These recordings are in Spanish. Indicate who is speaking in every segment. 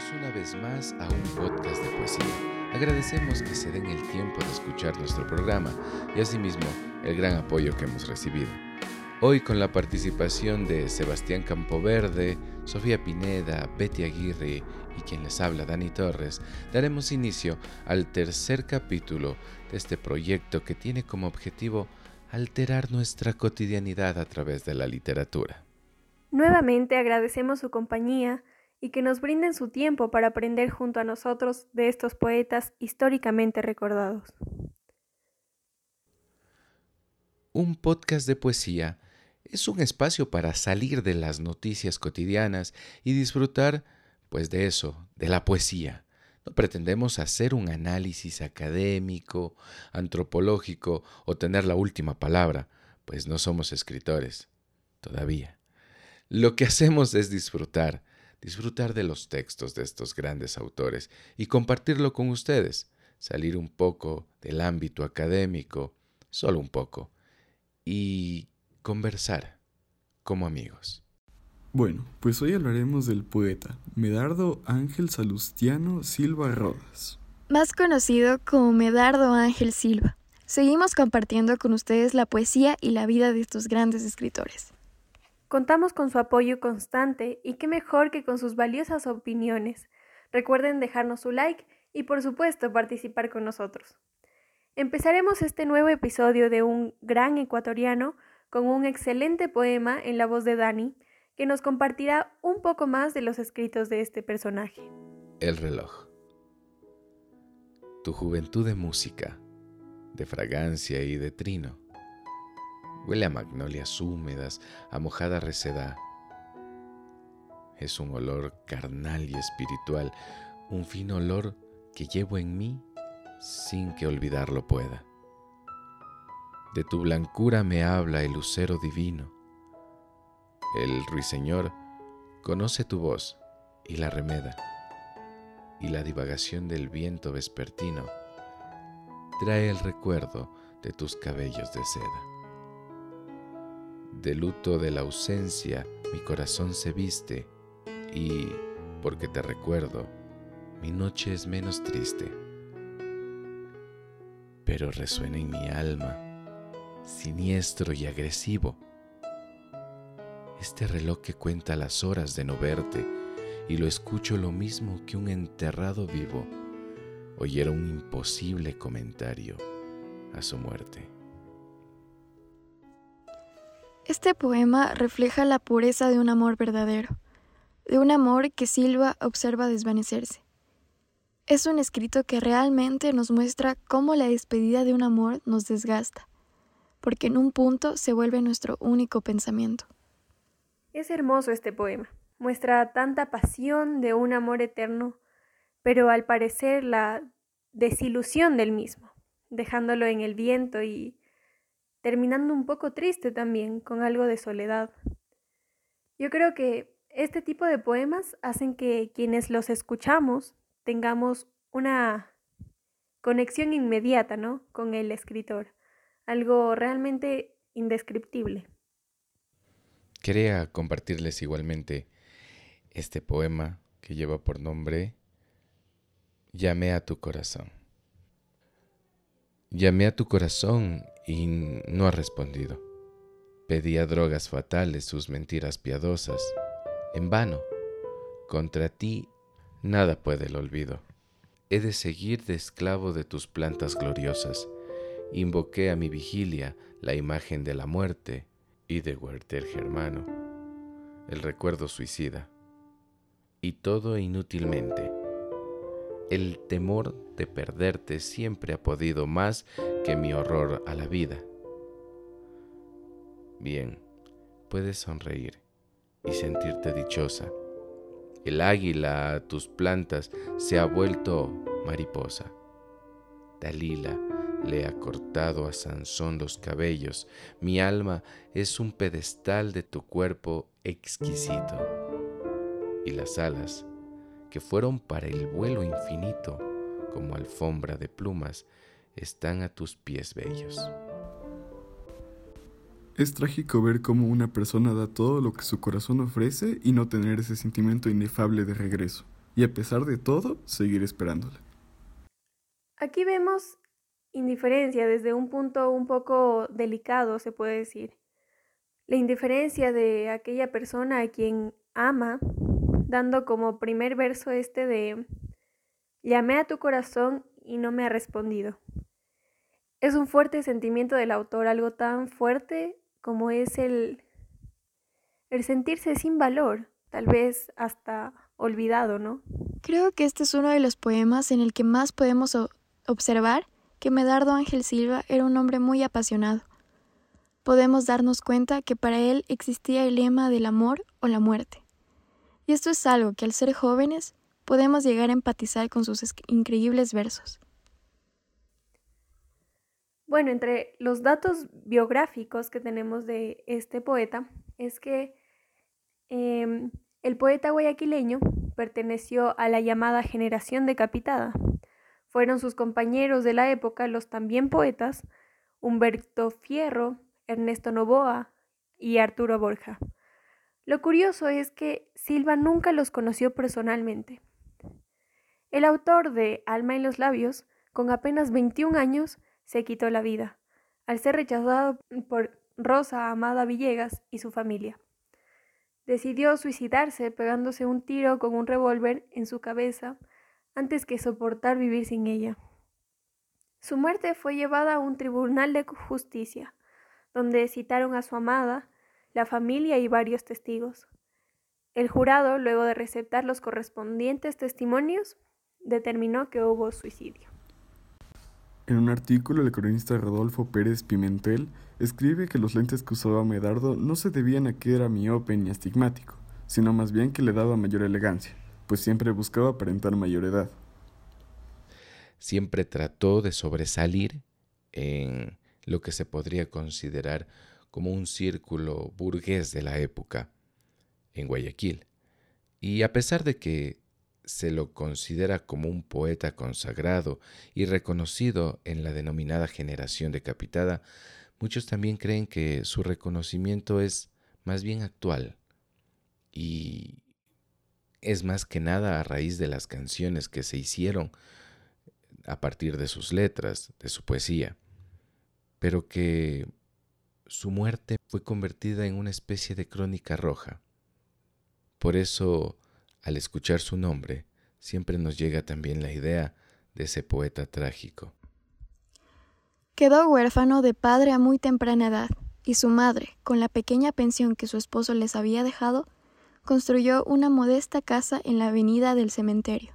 Speaker 1: Bienvenidos una vez más a un podcast de poesía. Agradecemos que se den el tiempo de escuchar nuestro programa y asimismo el gran apoyo que hemos recibido. Hoy con la participación de Sebastián Campoverde, Sofía Pineda, Betty Aguirre y quien les habla Dani Torres, daremos inicio al tercer capítulo de este proyecto que tiene como objetivo alterar nuestra cotidianidad a través de la literatura.
Speaker 2: Nuevamente agradecemos su compañía y que nos brinden su tiempo para aprender junto a nosotros de estos poetas históricamente recordados.
Speaker 1: Un podcast de poesía es un espacio para salir de las noticias cotidianas y disfrutar, pues, de eso, de la poesía. No pretendemos hacer un análisis académico, antropológico o tener la última palabra, pues no somos escritores, todavía. Lo que hacemos es disfrutar, disfrutar de los textos de estos grandes autores y compartirlo con ustedes, salir un poco del ámbito académico, solo un poco, y conversar como amigos.
Speaker 3: Bueno, pues hoy hablaremos del poeta Medardo Ángel Salustiano Silva Rodas.
Speaker 4: Más conocido como Medardo Ángel Silva. Seguimos compartiendo con ustedes la poesía y la vida de estos grandes escritores.
Speaker 2: Contamos con su apoyo constante y qué mejor que con sus valiosas opiniones. Recuerden dejarnos su like y por supuesto participar con nosotros. Empezaremos este nuevo episodio de un gran ecuatoriano con un excelente poema en la voz de Dani que nos compartirá un poco más de los escritos de este personaje.
Speaker 1: El reloj. Tu juventud de música, de fragancia y de trino Huele a magnolias húmedas, a mojada receda. Es un olor carnal y espiritual, un fino olor que llevo en mí sin que olvidarlo pueda. De tu blancura me habla el lucero divino. El ruiseñor conoce tu voz y la remeda, y la divagación del viento vespertino trae el recuerdo de tus cabellos de seda. De luto de la ausencia mi corazón se viste y, porque te recuerdo, mi noche es menos triste. Pero resuena en mi alma, siniestro y agresivo, este reloj que cuenta las horas de no verte y lo escucho lo mismo que un enterrado vivo oyera un imposible comentario a su muerte.
Speaker 4: Este poema refleja la pureza de un amor verdadero, de un amor que Silva observa desvanecerse. Es un escrito que realmente nos muestra cómo la despedida de un amor nos desgasta, porque en un punto se vuelve nuestro único pensamiento.
Speaker 2: Es hermoso este poema. Muestra tanta pasión de un amor eterno, pero al parecer la desilusión del mismo, dejándolo en el viento y terminando un poco triste también, con algo de soledad. Yo creo que este tipo de poemas hacen que quienes los escuchamos tengamos una conexión inmediata, ¿no? Con el escritor, algo realmente indescriptible.
Speaker 1: Quería compartirles igualmente este poema que lleva por nombre Llamé a tu corazón. Llamé a tu corazón y no ha respondido. Pedía drogas fatales, sus mentiras piadosas. En vano. Contra ti nada puede el olvido. He de seguir de esclavo de tus plantas gloriosas. Invoqué a mi vigilia la imagen de la muerte y de Werther Germano, el recuerdo suicida. Y todo inútilmente. El temor de perderte siempre ha podido más que mi horror a la vida. Bien, puedes sonreír y sentirte dichosa. El águila a tus plantas se ha vuelto mariposa. Dalila le ha cortado a Sansón los cabellos. Mi alma es un pedestal de tu cuerpo exquisito. Y las alas, que fueron para el vuelo infinito, como alfombra de plumas, están a tus pies bellos.
Speaker 3: Es trágico ver cómo una persona da todo lo que su corazón ofrece y no tener ese sentimiento inefable de regreso. y a pesar de todo, seguir esperándola.
Speaker 2: Aquí vemos indiferencia desde un punto un poco delicado, se puede decir. La indiferencia de aquella persona a quien ama, dando como primer verso este de llamé a tu corazón y no me ha respondido. Es un fuerte sentimiento del autor, algo tan fuerte como es el, el sentirse sin valor, tal vez hasta olvidado, ¿no?
Speaker 4: Creo que este es uno de los poemas en el que más podemos observar que Medardo Ángel Silva era un hombre muy apasionado. Podemos darnos cuenta que para él existía el lema del amor o la muerte. Y esto es algo que al ser jóvenes podemos llegar a empatizar con sus increíbles versos.
Speaker 2: Bueno, entre los datos biográficos que tenemos de este poeta es que em, el poeta guayaquileño perteneció a la llamada generación decapitada. Fueron sus compañeros de la época los también poetas Humberto Fierro, Ernesto Novoa y Arturo Borja. Lo curioso es que Silva nunca los conoció personalmente. El autor de Alma en los labios, con apenas 21 años, se quitó la vida, al ser rechazado por Rosa Amada Villegas y su familia. Decidió suicidarse pegándose un tiro con un revólver en su cabeza antes que soportar vivir sin ella. Su muerte fue llevada a un tribunal de justicia, donde citaron a su amada, la familia y varios testigos. El jurado, luego de receptar los correspondientes testimonios, determinó que hubo suicidio.
Speaker 3: En un artículo, el cronista Rodolfo Pérez Pimentel escribe que los lentes que usaba Medardo no se debían a que era miope ni astigmático, sino más bien que le daba mayor elegancia, pues siempre buscaba aparentar mayor edad.
Speaker 1: Siempre trató de sobresalir en lo que se podría considerar como un círculo burgués de la época en Guayaquil. Y a pesar de que se lo considera como un poeta consagrado y reconocido en la denominada generación decapitada, muchos también creen que su reconocimiento es más bien actual y es más que nada a raíz de las canciones que se hicieron a partir de sus letras, de su poesía, pero que su muerte fue convertida en una especie de crónica roja. Por eso al escuchar su nombre, siempre nos llega también la idea de ese poeta trágico.
Speaker 4: Quedó huérfano de padre a muy temprana edad, y su madre, con la pequeña pensión que su esposo les había dejado, construyó una modesta casa en la avenida del cementerio.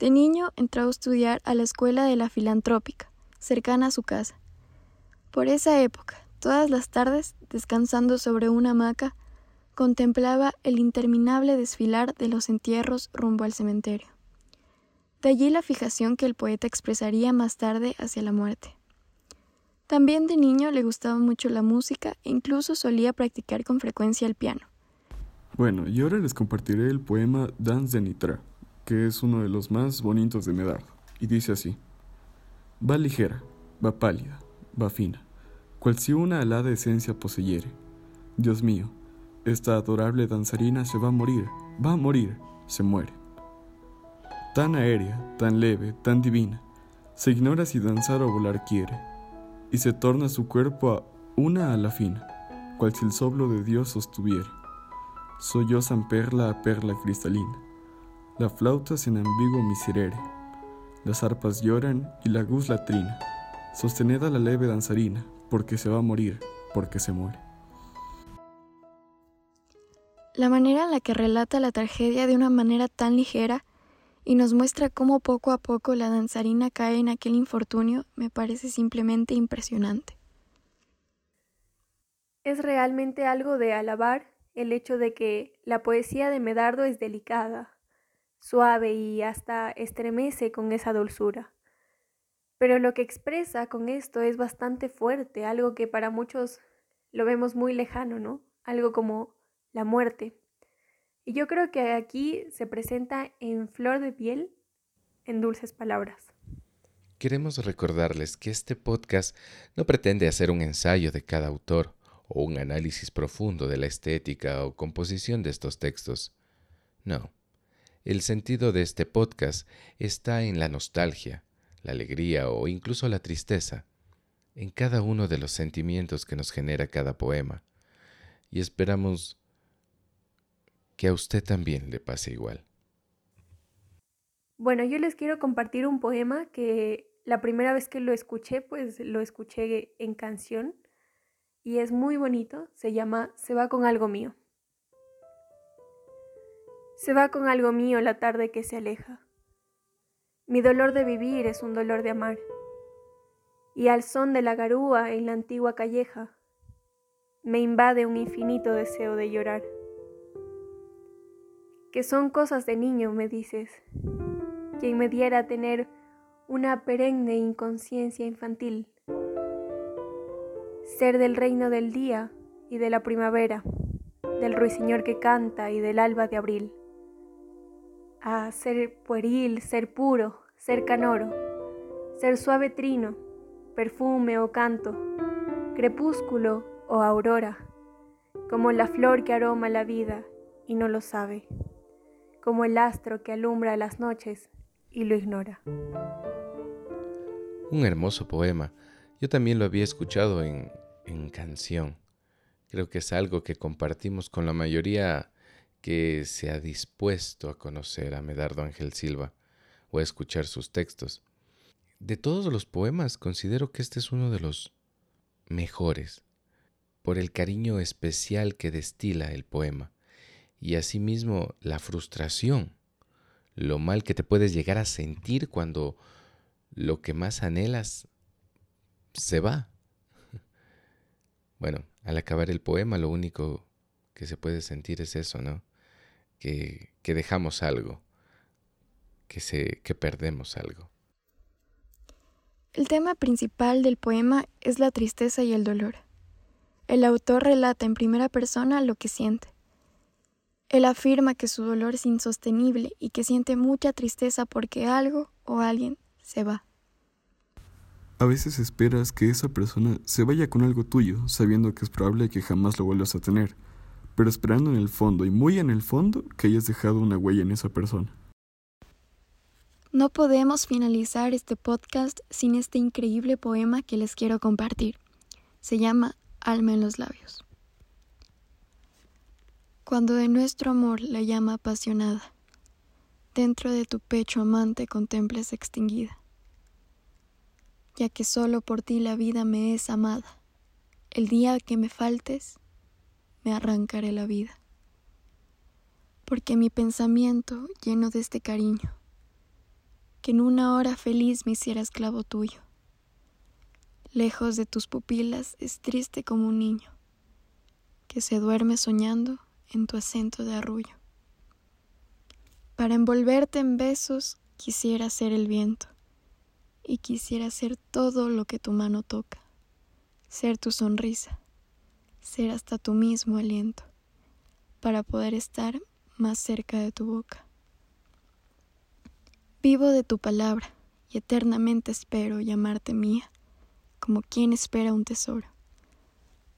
Speaker 4: De niño entró a estudiar a la escuela de la filantrópica, cercana a su casa. Por esa época, todas las tardes, descansando sobre una hamaca, contemplaba el interminable desfilar de los entierros rumbo al cementerio. De allí la fijación que el poeta expresaría más tarde hacia la muerte. También de niño le gustaba mucho la música e incluso solía practicar con frecuencia el piano.
Speaker 3: Bueno, y ahora les compartiré el poema Dance de Nitra, que es uno de los más bonitos de Medardo, y dice así: Va ligera, va pálida, va fina, cual si una alada esencia poseyere. Dios mío, esta adorable danzarina se va a morir, va a morir, se muere. Tan aérea, tan leve, tan divina, se ignora si danzar o volar quiere, y se torna su cuerpo a una a la fina, cual si el soplo de Dios sostuviere. Sollozan perla a perla cristalina, la flauta sin ambiguo miserere, las arpas lloran y la gusla trina, sostened a la leve danzarina, porque se va a morir, porque se muere.
Speaker 4: La manera en la que relata la tragedia de una manera tan ligera y nos muestra cómo poco a poco la danzarina cae en aquel infortunio me parece simplemente impresionante.
Speaker 2: Es realmente algo de alabar el hecho de que la poesía de Medardo es delicada, suave y hasta estremece con esa dulzura. Pero lo que expresa con esto es bastante fuerte, algo que para muchos lo vemos muy lejano, ¿no? Algo como la muerte. Y yo creo que aquí se presenta en flor de piel, en dulces palabras.
Speaker 1: Queremos recordarles que este podcast no pretende hacer un ensayo de cada autor o un análisis profundo de la estética o composición de estos textos. No, El sentido de este podcast está en la nostalgia, la alegría o incluso la tristeza, en cada uno de los sentimientos que nos genera cada poema. Y esperamos que a usted también le pase igual.
Speaker 2: Bueno, yo les quiero compartir un poema que la primera vez que lo escuché, pues lo escuché en canción y es muy bonito, se llama Se va con algo mío. Se va con algo mío la tarde que se aleja. Mi dolor de vivir es un dolor de amar. Y al son de la garúa en la antigua calleja, me invade un infinito deseo de llorar. Que son cosas de niño, me dices, quien me diera tener una perenne inconsciencia infantil, ser del reino del día y de la primavera, del ruiseñor que canta y del alba de abril, a ser pueril, ser puro, ser canoro, ser suave trino, perfume o canto, crepúsculo o aurora, como la flor que aroma la vida y no lo sabe, como el astro que alumbra las noches y lo ignora.
Speaker 1: Un hermoso poema. Yo también lo había escuchado en, en canción. Creo que es algo que compartimos con la mayoría que se ha dispuesto a conocer a Medardo Ángel Silva o a escuchar sus textos. De todos los poemas, considero que este es uno de los mejores, por el cariño especial que destila el poema, y asimismo la frustración, lo mal que te puedes llegar a sentir cuando lo que más anhelas se va. Bueno, al acabar el poema lo único que se puede sentir es eso, ¿no? Que, que dejamos algo, que, se, que perdemos algo.
Speaker 4: El tema principal del poema es la tristeza y el dolor. El autor relata en primera persona lo que siente. Él afirma que su dolor es insostenible y que siente mucha tristeza porque algo o alguien se va.
Speaker 3: A veces esperas que esa persona se vaya con algo tuyo, sabiendo que es probable que jamás lo vuelvas a tener, pero esperando en el fondo y muy en el fondo que hayas dejado una huella en esa persona.
Speaker 4: No podemos finalizar este podcast sin este increíble poema que les quiero compartir. Se llama Alma en los labios. Cuando de nuestro amor la llama apasionada, dentro de tu pecho amante contemples extinguida, ya que solo por ti la vida me es amada. El día que me faltes, me arrancaré la vida. Porque mi pensamiento, lleno de este cariño, que en una hora feliz me hiciera esclavo tuyo. Lejos de tus pupilas es triste como un niño, que se duerme soñando en tu acento de arrullo. Para envolverte en besos quisiera ser el viento y quisiera ser todo lo que tu mano toca, ser tu sonrisa, ser hasta tu mismo aliento, para poder estar más cerca de tu boca. Vivo de tu palabra y eternamente espero llamarte mía, como quien espera un tesoro.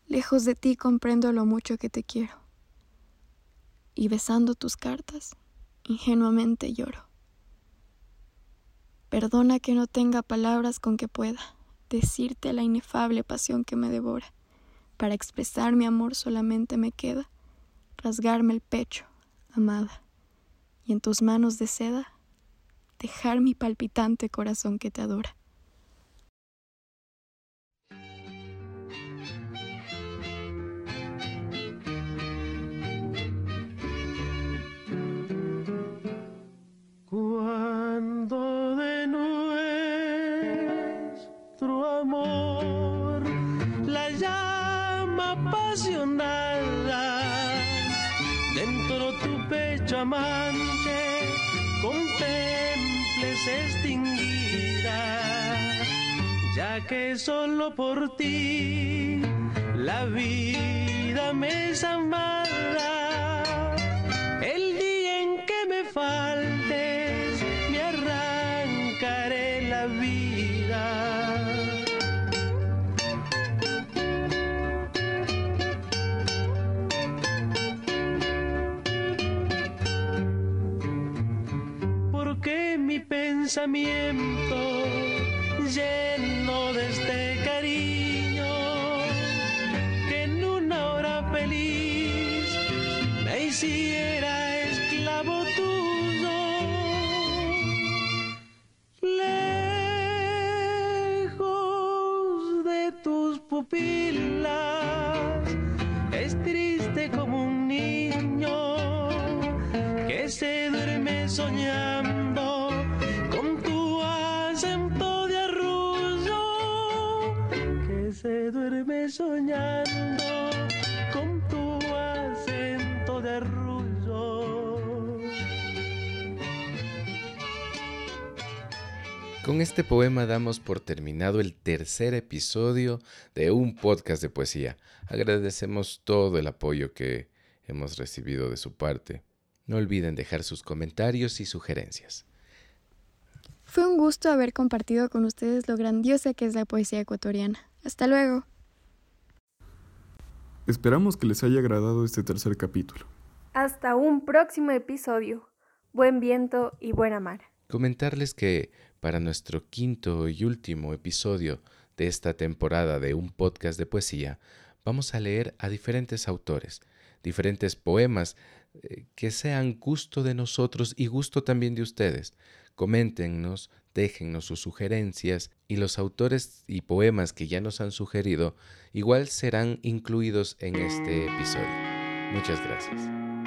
Speaker 4: Lejos de ti comprendo lo mucho que te quiero y besando tus cartas, ingenuamente lloro. Perdona que no tenga palabras con que pueda decirte la inefable pasión que me devora. Para expresar mi amor solamente me queda rasgarme el pecho, amada, y en tus manos de seda dejar mi palpitante corazón que te adora.
Speaker 5: Amante contemples extinguida, ya que solo por ti la vida me es amada. Pensamiento lleno de este cariño que en una hora feliz me hiciera esclavo tuyo. Lejos de tus pupilas es triste como un niño que se duerme soñando soñando con tu acento de arrullo.
Speaker 1: Con este poema damos por terminado el tercer episodio de un podcast de poesía. Agradecemos todo el apoyo que hemos recibido de su parte. No olviden dejar sus comentarios y sugerencias.
Speaker 4: Fue un gusto haber compartido con ustedes lo grandiosa que es la poesía ecuatoriana. Hasta luego.
Speaker 3: Esperamos que les haya agradado este tercer capítulo.
Speaker 2: Hasta un próximo episodio. Buen viento y buena mar.
Speaker 1: Comentarles que para nuestro quinto y último episodio de esta temporada de un podcast de poesía, vamos a leer a diferentes autores, diferentes poemas eh, que sean gusto de nosotros y gusto también de ustedes. Coméntenos, déjennos sus sugerencias y los autores y poemas que ya nos han sugerido igual serán incluidos en este episodio. Muchas gracias.